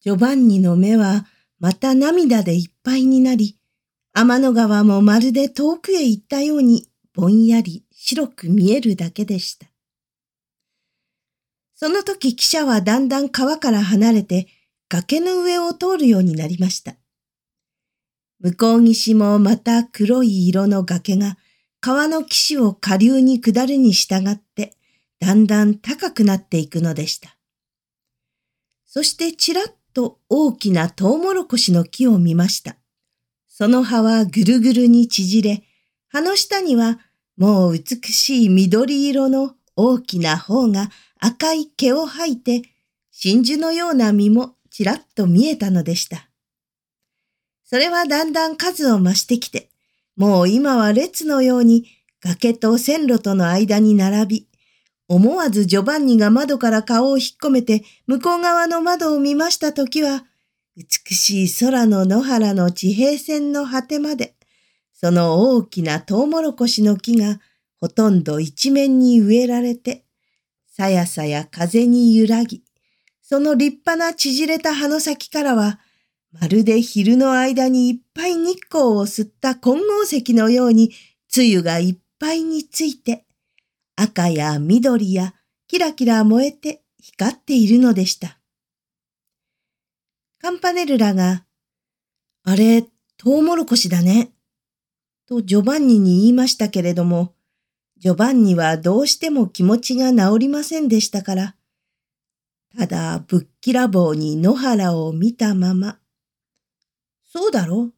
ジョバンニの目はまた涙でいっぱいになり、天の川もまるで遠くへ行ったようにぼんやり白く見えるだけでした。その時汽車はだんだん川から離れて崖の上を通るようになりました。向こう岸もまた黒い色の崖が川の岸を下流に下るに従ってだんだん高くなっていくのでした。そしてちらっと大きなトウモロコシの木を見ました。その葉はぐるぐるに縮れ、葉の下にはもう美しい緑色の大きな方が赤い毛を吐いて、真珠のような実もちらっと見えたのでした。それはだんだん数を増してきて、もう今は列のように崖と線路との間に並び、思わずジョバンニが窓から顔を引っ込めて向こう側の窓を見ましたときは、美しい空の野原の地平線の果てまで、その大きなトウモロコシの木がほとんど一面に植えられて、さやさや風に揺らぎ、その立派な縮れた葉の先からは、まるで昼の間にいっぱい日光を吸った金剛石のように、つゆがいっぱいについて、赤や緑やキラキラ燃えて光っているのでした。カンパネルラが、あれ、トウモロコシだね。とジョバンニに言いましたけれども、ジョバンニはどうしても気持ちが治りませんでしたから、ただぶっきらぼうに野原を見たまま、そうだろ？う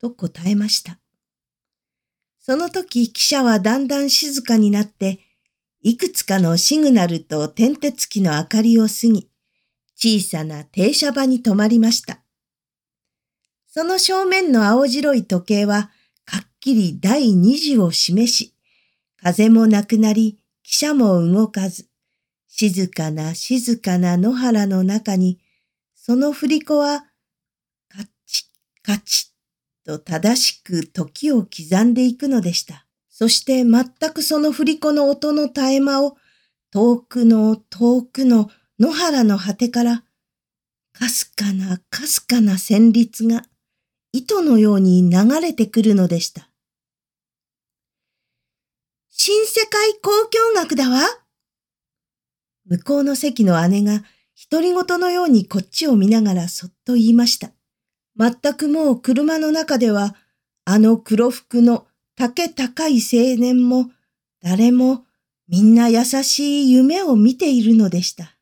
と答えました。その時汽車はだんだん静かになって、いくつかのシグナルと点鉄機の明かりを過ぎ、小さな停車場に止まりました。その正面の青白い時計は、かっきり第二次を示し、風もなくなり、汽車も動かず、静かな静かな野原の中に、その振り子は、カチッカチッと正しく時を刻んでいくのでした。そして全くその振り子の音の絶え間を遠くの遠くの野原の果てからかすかなかすかな旋律が糸のように流れてくるのでした。新世界交響楽だわ。向こうの席の姉が独り言のようにこっちを見ながらそっと言いました。全くもう車の中では、あの黒服の竹高い青年も、誰もみんな優しい夢を見ているのでした。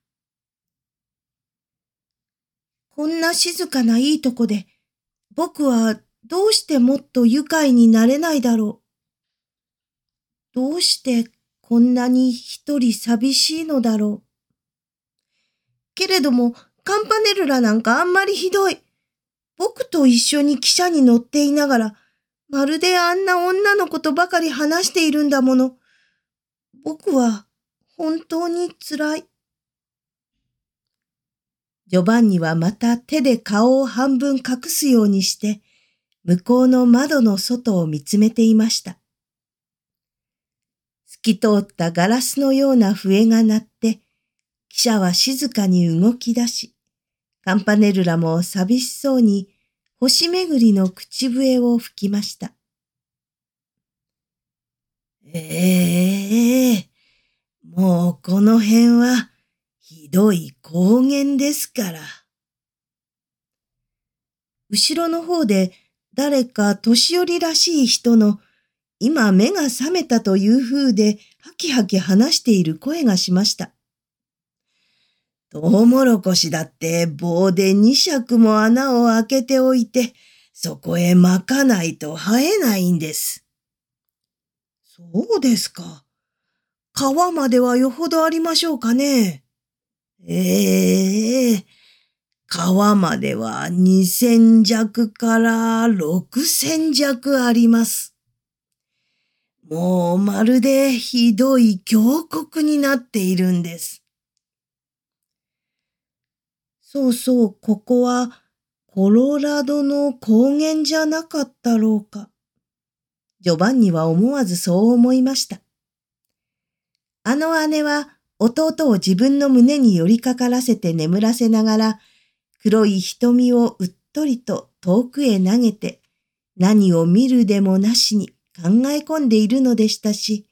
こんな静かないいとこで、僕はどうしてもっと愉快になれないだろう。どうしてこんなに一人寂しいのだろう。けれども、カンパネルラなんかあんまりひどい。僕と一緒に汽車に乗っていながら、まるであんな女の子とばかり話しているんだもの。僕は本当に辛い。ジョバンニはまた手で顔を半分隠すようにして、向こうの窓の外を見つめていました。透き通ったガラスのような笛が鳴って、汽車は静かに動き出し、カンパネルラも寂しそうに星巡りの口笛を吹きました。ええー、もうこの辺はひどい高原ですから。後ろの方で誰か年寄りらしい人の今目が覚めたという風でハキハキ話している声がしました。トウモロコシだって棒で二尺も穴を開けておいて、そこへ巻かないと生えないんです。そうですか。皮まではよほどありましょうかね。ええー、皮までは二千弱から六千弱あります。もうまるでひどい峡谷になっているんです。そうそう、ここはコロラドの高原じゃなかったろうか。ジョバンニは思わずそう思いました。あの姉は弟を自分の胸に寄りかからせて眠らせながら、黒い瞳をうっとりと遠くへ投げて、何を見るでもなしに考え込んでいるのでしたし、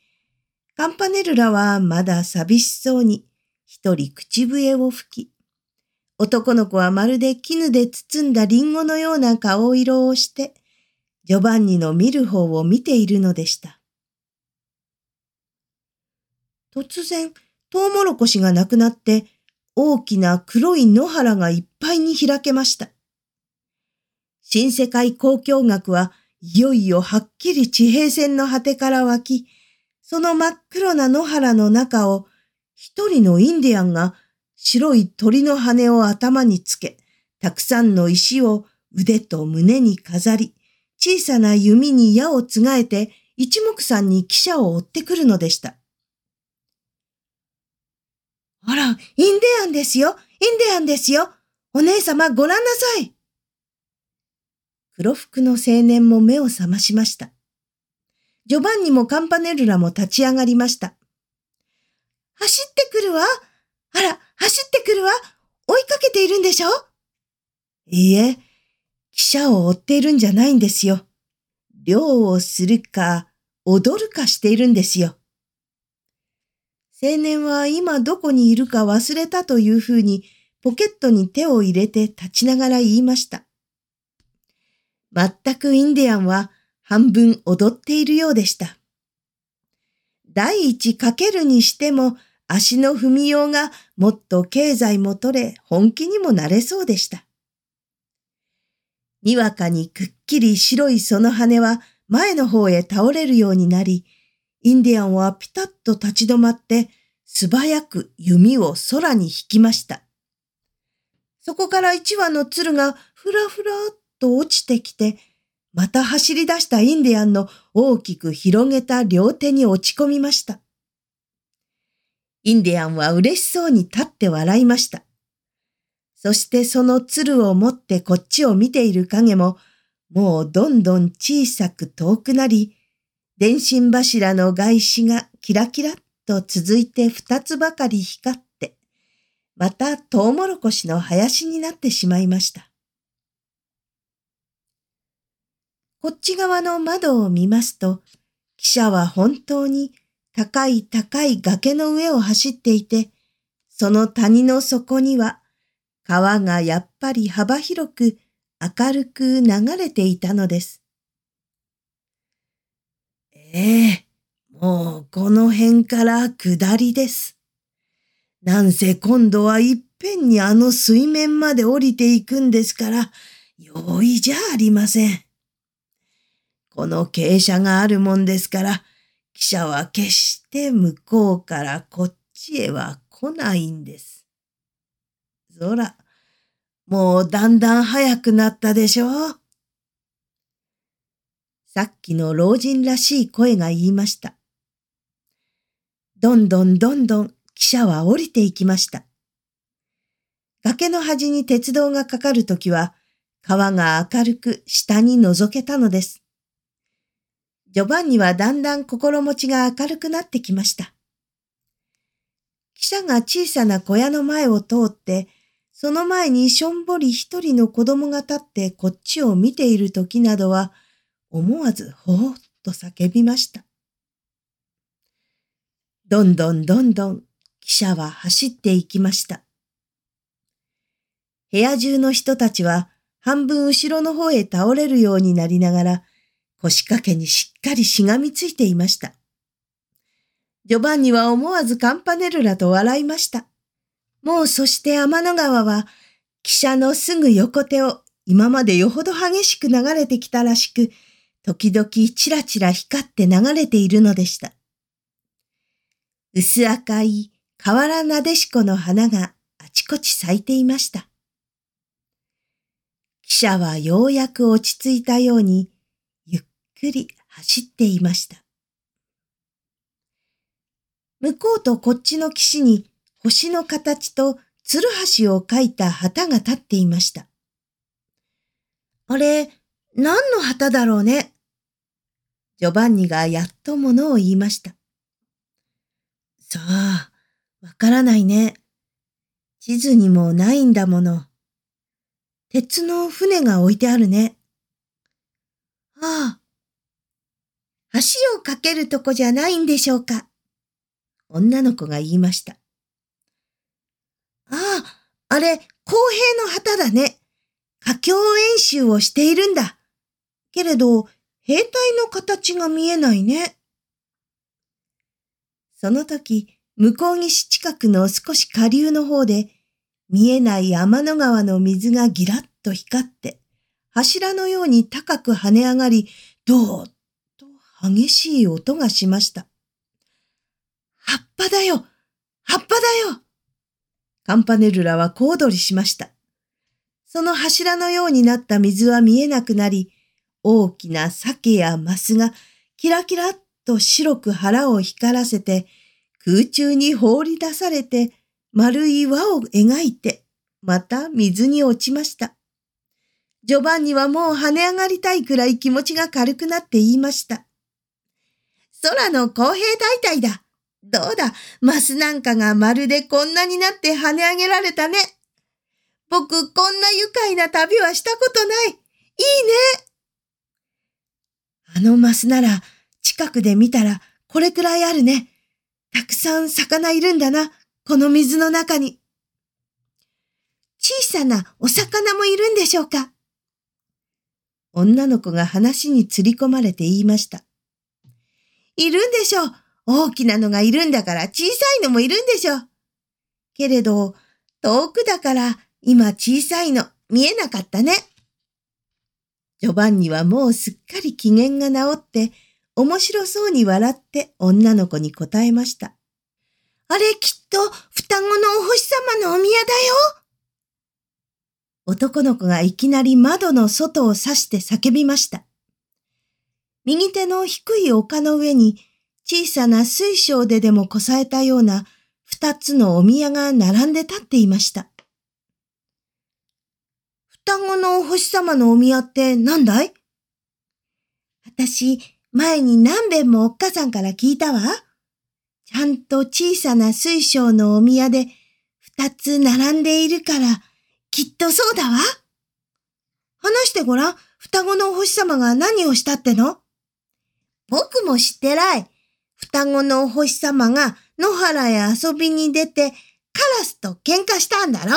カンパネルラはまだ寂しそうに一人口笛を吹き、男の子はまるで絹で包んだリンゴのような顔色をして、ジョバンニの見る方を見ているのでした。突然、トウモロコシがなくなって、大きな黒い野原がいっぱいに開けました。新世界交響楽はいよいよはっきり地平線の果てから湧き、その真っ黒な野原の中を一人のインディアンが白い鳥の羽を頭につけ、たくさんの石を腕と胸に飾り、小さな弓に矢をつがえて一目散に汽車を追ってくるのでした。あら、インディアンですよインディアンですよお姉様ご覧なさい黒服の青年も目を覚ましました。ジョバンニもカンパネルラも立ち上がりました。走ってくるわあら、走ってくるわ追いかけているんでしょ？いいえ、汽車を追っているんじゃないんですよ。漁をするか、踊るかしているんですよ。青年は今どこにいるか忘れたというふうにポケットに手を入れて立ちながら言いました。全くインディアンは半分踊っているようでした。第一かけるにしても足の踏みようがもっと経済も取れ本気にもなれそうでした。にわかにくっきり白いその羽は前の方へ倒れるようになり、インディアンはピタッと立ち止まって素早く弓を空に引きました。そこから一羽の鶴がふらふらっと落ちてきて、また走り出したインディアンの大きく広げた両手に落ち込みました。インディアンは嬉しそうに立って笑いました。そしてその鶴を持ってこっちを見ている影も、もうどんどん小さく遠くなり、電信柱の外紙がキラキラっと続いて二つばかり光って、またトウモロコシの林になってしまいました。こっち側の窓を見ますと、汽車は本当に高い高い崖の上を走っていて、その谷の底には川がやっぱり幅広く明るく流れていたのです。ええもうこの辺から下りです。なんせ今度はいっぺんにあの水面まで降りていくんですから、容易じゃありません。この傾斜があるもんですから、汽車は決して向こうからこっちへは来ないんです。そら、もうだんだん早くなったでしょ？う。さっきの老人らしい声が言いました。どんどんどんどん汽車は降りていきました。崖の端に鉄道がかかるときは、川が明るく下に覗けたのです。ジョバンニはだんだん心持ちが明るくなってきました。汽車が小さな小屋の前を通って、その前にしょんぼり一人の子供が立ってこっちを見ている時などは、思わずほーっと叫びました。どんどんどんどん汽車は走っていきました。部屋中の人たちは半分後ろの方へ倒れるようになりながら腰掛けにしっかりしがみついていました。ジョバンニは思わずカンパネルラと笑いました。もうそして天の川は、汽車のすぐ横手を今までよほど激しく流れてきたらしく、時々チラチラ光って流れているのでした。薄赤い河原なでしこの花があちこち咲いていました。汽車はようやく落ち着いたように、くり走っていました。向こうとこっちの岸に星の形と鶴橋を描いた旗が立っていました。あれ、何の旗だろうね？ジョバンニがやっとものを言いました。さあ、わからないね。地図にもないんだもの。鉄の船が置いてあるね。ああ。橋を架けるとこじゃないんでしょうか。女の子が言いました。ああ、あれ、公平の旗だね。佳境演習をしているんだ。けれど、兵隊の形が見えないね。その時、向こう岸近くの少し下流の方で、見えない天の川の水がギラッと光って、柱のように高く跳ね上がり、どーっ激しい音がしました。葉っぱだよ葉っぱだよカンパネルラは小躍りしました。その柱のようになった水は見えなくなり、大きな鮭やマスがキラキラっと白く腹を光らせて、空中に放り出されて、丸い輪を描いて、また水に落ちました。ジョバンニはもう跳ね上がりたいくらい気持ちが軽くなって言いました。空の公平大隊だ。どうだ、マスなんかがまるでこんなになって跳ね上げられたね。僕、こんな愉快な旅はしたことない。いいね。あのマスなら、近くで見たらこれくらいあるね。たくさん魚いるんだな、この水の中に。小さなお魚もいるんでしょうか？女の子が話に釣り込まれて言いました。いるんでしょう。大きなのがいるんだから小さいのもいるんでしょう。けれど、遠くだから今小さいの見えなかったね。ジョバンニはもうすっかり機嫌が治って面白そうに笑って女の子に答えました。あれきっと双子のお星様のお宮だよ。男の子がいきなり窓の外を指して叫びました。右手の低い丘の上に小さな水晶ででもこさえたような二つのお宮が並んで立っていました。双子のお星様のお宮って何だい？私、前に何遍もおっかさんから聞いたわ。ちゃんと小さな水晶のお宮で二つ並んでいるから、きっとそうだわ。話してごらん、双子のお星様が何をしたっての？僕も知ってらい。双子のお星様が野原へ遊びに出て、カラスと喧嘩したんだろ？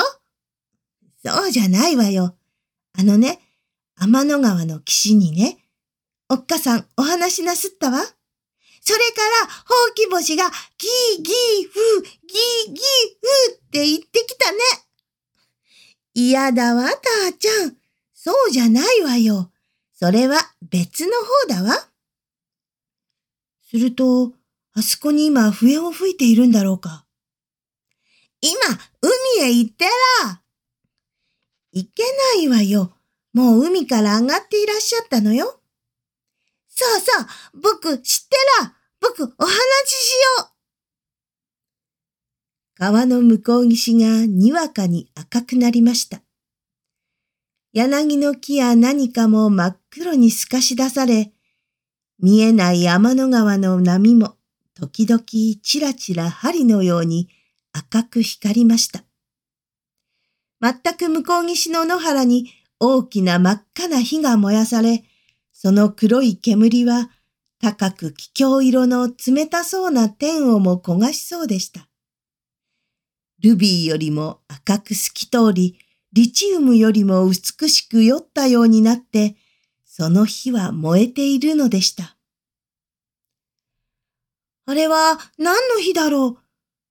そうじゃないわよ。あのね、天の川の岸にね、おっかさんお話なすったわ。それから、ほうき星がギーギーフー、ギーギーフーって言ってきたね。嫌だわ、たーちゃん。そうじゃないわよ。それは別の方だわ。すると、あそこに今笛を吹いているんだろうか。今、海へ行ってら。行けないわよ。もう海から上がっていらっしゃったのよ。そうそう、僕知ってら。僕お話ししよう。川の向こう岸がにわかに赤くなりました。柳の木や何かも真っ黒に透かし出され、見えない天の川の波も時々ちらちら針のように赤く光りました。全く向こう岸の野原に大きな真っ赤な火が燃やされ、その黒い煙は高く気境色の冷たそうな天をも焦がしそうでした。ルビーよりも赤く透き通り、リチウムよりも美しく酔ったようになって、その火は燃えているのでした。あれは何の火だろう？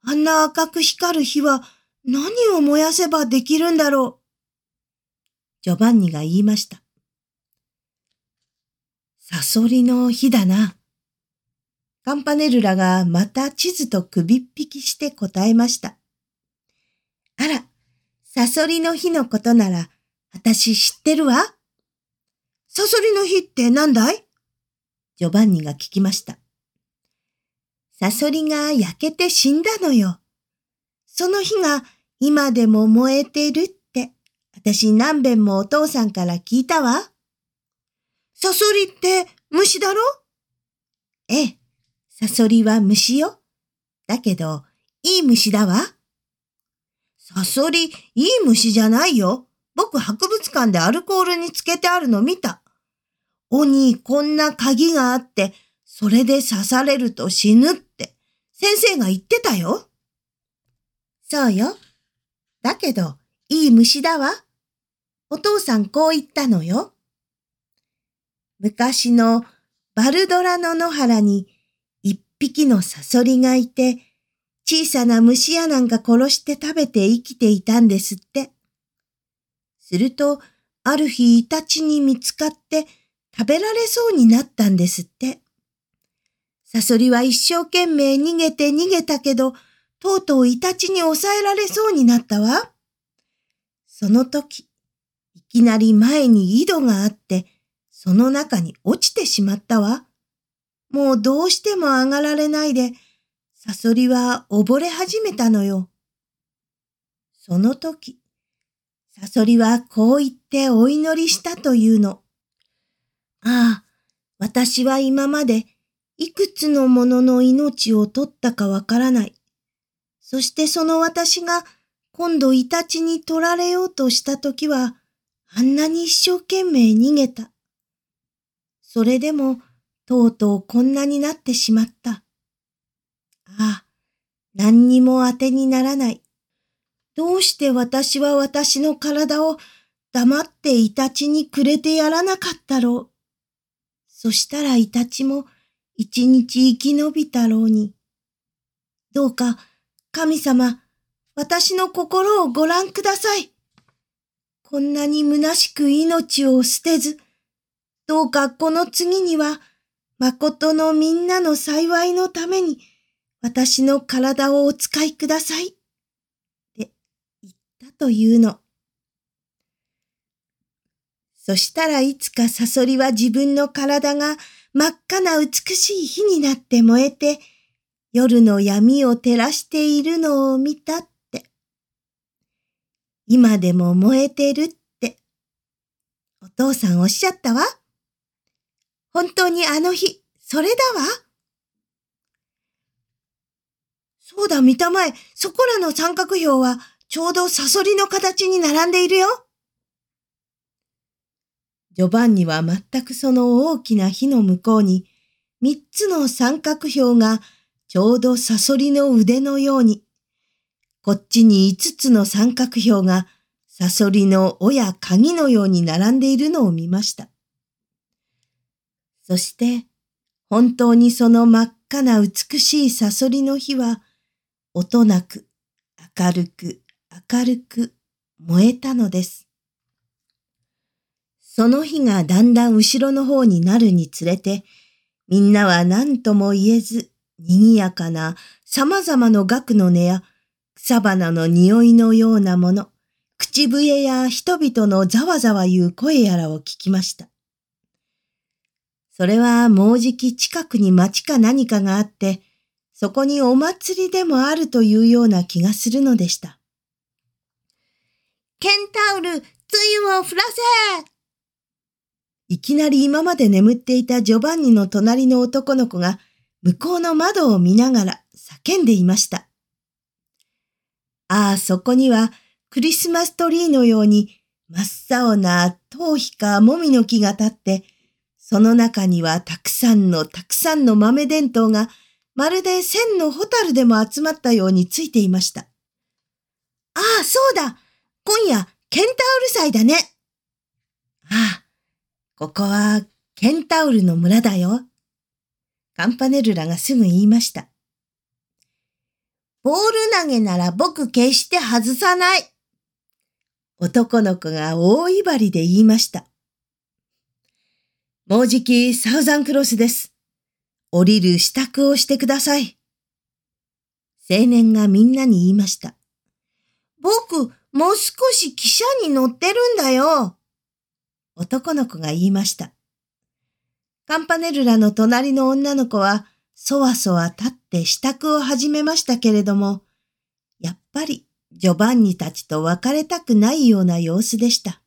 あんな赤く光る火は何を燃やせばできるんだろう？ジョバンニが言いました。サソリの日だな。カンパネルラがまた地図と首っ引きして答えました。あら、サソリの日のことなら、私知ってるわ。サソリの日って何だい？ジョバンニが聞きました。サソリが焼けて死んだのよ。その日が今でも燃えてるって、私何遍もお父さんから聞いたわ。サソリって虫だろ？ええ、サソリは虫よ。だけど、いい虫だわ。サソリ、いい虫じゃないよ。僕博物館でアルコールにつけてあるの見た。鬼こんな鍵があって、それで刺されると死ぬって先生が言ってたよ。そうよ。だけど、いい虫だわ。お父さんこう言ったのよ。昔のバルドラの野原に一匹のサソリがいて、小さな虫やなんか殺して食べて生きていたんですって。すると、ある日イタチに見つかって食べられそうになったんですって。サソリは一生懸命逃げて逃げたけど、とうとうイタチに抑えられそうになったわ。その時、いきなり前に井戸があって、その中に落ちてしまったわ。もうどうしても上がられないで、サソリは溺れ始めたのよ。その時、サソリはこう言ってお祈りしたというの。私は今までいくつのものの命を取ったかわからない。そしてその私が今度イタチに取られようとした時は、あんなに一生懸命逃げた。それでも、とうとうこんなになってしまった。ああ、何にも当てにならない。どうして私は私の体を黙ってイタチにくれてやらなかったろう。そしたらイタチも一日生き延びたろうに。どうか神様、私の心をご覧ください。こんなに虚しく命を捨てず、どうかこの次には、誠のみんなの幸いのために、私の体をお使いください。って言ったというの。そしたらいつかサソリは自分の体が真っ赤な美しい火になって燃えて、夜の闇を照らしているのを見たって。今でも燃えてるって、お父さんおっしゃったわ。本当にあの日、それだわ。そうだ、見たまえ。そこらの三角標は、ちょうどサソリの形に並んでいるよ。ジョバンニは全くその大きな火の向こうに、三つの三角標がちょうどサソリの腕のように、こっちに五つの三角標がサソリの尾や鍵のように並んでいるのを見ました。そして、本当にその真っ赤な美しいサソリの火は、音なく、明るく、明るく燃えたのです。その日がだんだん後ろの方になるにつれて、みんなは何とも言えず、賑やかな様々の額の音や草花の匂いのようなもの、口笛や人々のざわざわ言う声やらを聞きました。それはもうじき近くに町か何かがあって、そこにお祭りでもあるというような気がするのでした。ケンタウル、つゆを降らせいきなり今まで眠っていたジョバンニの隣の男の子が向こうの窓を見ながら叫んでいました。ああ、そこにはクリスマストリーのように真っ青な頭皮かもみの木が立って、その中にはたくさんのたくさんの豆伝統がまるで千のホタルでも集まったようについていました。ああ、そうだ今夜、ケンタウル祭だねああ、ここはケンタウルの村だよ。カンパネルラがすぐ言いました。ボール投げなら僕決して外さない。男の子が大威張りで言いました。もうじきサウザンクロスです。降りる支度をしてください。青年がみんなに言いました。僕、もう少し汽車に乗ってるんだよ。男の子が言いました。カンパネルラの隣の女の子は、そわそわ立って支度を始めましたけれども、やっぱりジョバンニたちと別れたくないような様子でした。